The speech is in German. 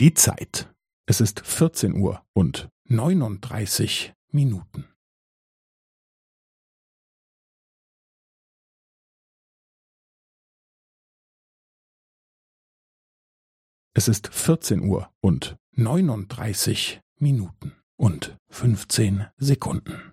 Die Zeit. Es ist 14 Uhr und 39 Minuten. Es ist 14 Uhr und 39 Minuten und 15 Sekunden.